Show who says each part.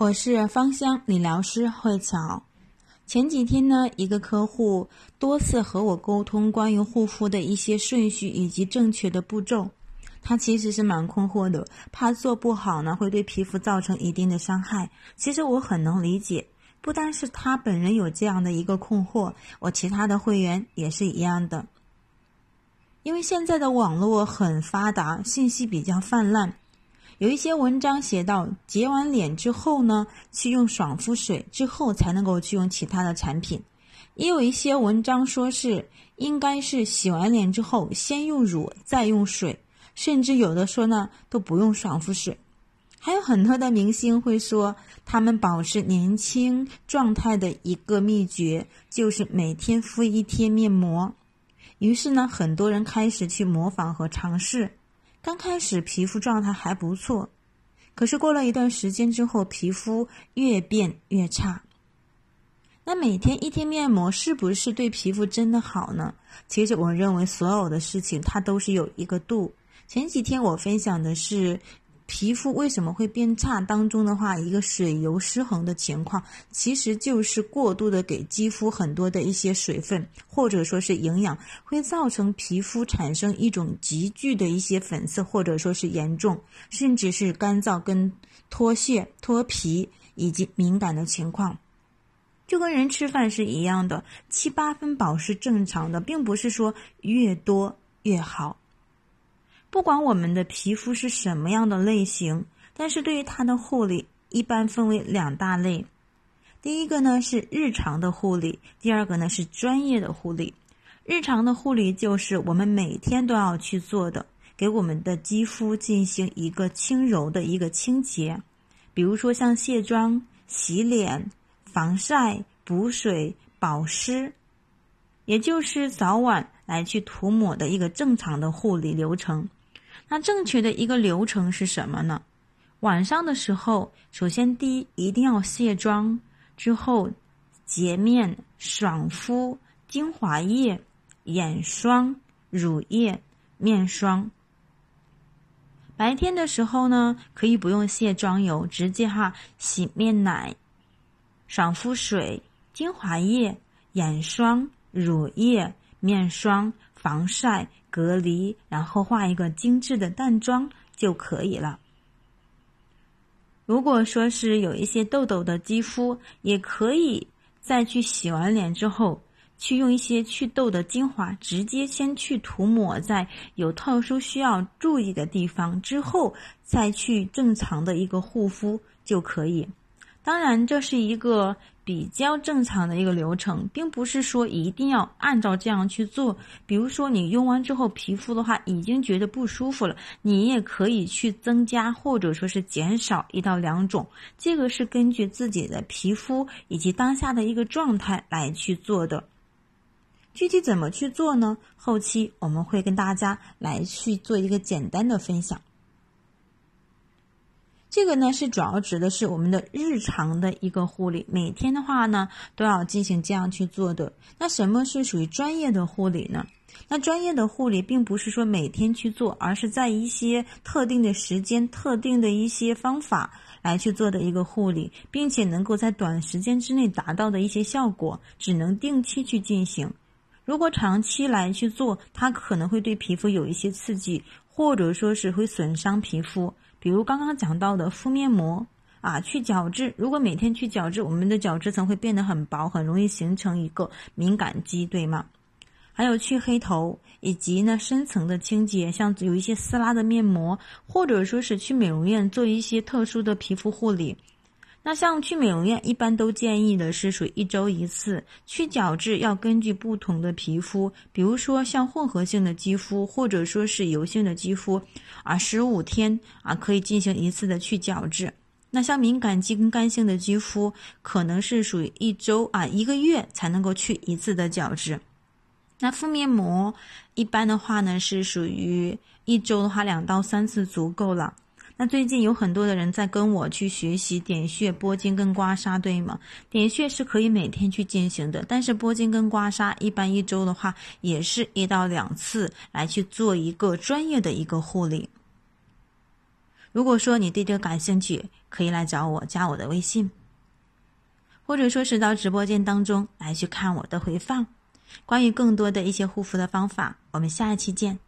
Speaker 1: 我是芳香理疗师慧巧。前几天呢，一个客户多次和我沟通关于护肤的一些顺序以及正确的步骤，他其实是蛮困惑的，怕做不好呢会对皮肤造成一定的伤害。其实我很能理解，不单是他本人有这样的一个困惑，我其他的会员也是一样的。因为现在的网络很发达，信息比较泛滥。有一些文章写到，洁完脸之后呢，去用爽肤水之后才能够去用其他的产品。也有一些文章说是应该是洗完脸之后先用乳再用水，甚至有的说呢都不用爽肤水。还有很多的明星会说，他们保持年轻状态的一个秘诀就是每天敷一天面膜。于是呢，很多人开始去模仿和尝试。刚开始皮肤状态还不错，可是过了一段时间之后，皮肤越变越差。那每天一贴面膜是不是对皮肤真的好呢？其实我认为所有的事情它都是有一个度。前几天我分享的是。皮肤为什么会变差？当中的话，一个水油失衡的情况，其实就是过度的给肌肤很多的一些水分，或者说是营养，会造成皮肤产生一种急剧的一些粉刺，或者说是严重，甚至是干燥跟脱屑、脱皮以及敏感的情况。就跟人吃饭是一样的，七八分饱是正常的，并不是说越多越好。不管我们的皮肤是什么样的类型，但是对于它的护理，一般分为两大类。第一个呢是日常的护理，第二个呢是专业的护理。日常的护理就是我们每天都要去做的，给我们的肌肤进行一个轻柔的一个清洁，比如说像卸妆、洗脸、防晒、补水、保湿，也就是早晚来去涂抹的一个正常的护理流程。那正确的一个流程是什么呢？晚上的时候，首先第一一定要卸妆，之后洁面、爽肤、精华液、眼霜、乳液、面霜。白天的时候呢，可以不用卸妆油，直接哈洗面奶、爽肤水、精华液、眼霜、乳液、面霜、防晒。隔离，然后画一个精致的淡妆就可以了。如果说是有一些痘痘的肌肤，也可以再去洗完脸之后，去用一些祛痘的精华，直接先去涂抹在有特殊需要注意的地方，之后再去正常的一个护肤就可以。当然，这是一个比较正常的一个流程，并不是说一定要按照这样去做。比如说，你用完之后皮肤的话已经觉得不舒服了，你也可以去增加或者说是减少一到两种，这个是根据自己的皮肤以及当下的一个状态来去做的。具体怎么去做呢？后期我们会跟大家来去做一个简单的分享。这个呢是主要指的是我们的日常的一个护理，每天的话呢都要进行这样去做的。那什么是属于专业的护理呢？那专业的护理并不是说每天去做，而是在一些特定的时间、特定的一些方法来去做的一个护理，并且能够在短时间之内达到的一些效果，只能定期去进行。如果长期来去做，它可能会对皮肤有一些刺激，或者说是会损伤皮肤。比如刚刚讲到的敷面膜啊，去角质。如果每天去角质，我们的角质层会变得很薄，很容易形成一个敏感肌，对吗？还有去黑头，以及呢深层的清洁，像有一些撕拉的面膜，或者说是去美容院做一些特殊的皮肤护理。那像去美容院，一般都建议的是属于一周一次去角质，要根据不同的皮肤，比如说像混合性的肌肤，或者说是油性的肌肤，啊，十五天啊可以进行一次的去角质。那像敏感肌跟干性的肌肤，可能是属于一周啊一个月才能够去一次的角质。那敷面膜一般的话呢，是属于一周的话两到三次足够了。那最近有很多的人在跟我去学习点穴、拨筋跟刮痧，对吗？点穴是可以每天去进行的，但是拨筋跟刮痧一般一周的话也是一到两次来去做一个专业的一个护理。如果说你对这个感兴趣，可以来找我，加我的微信，或者说是到直播间当中来去看我的回放。关于更多的一些护肤的方法，我们下一期见。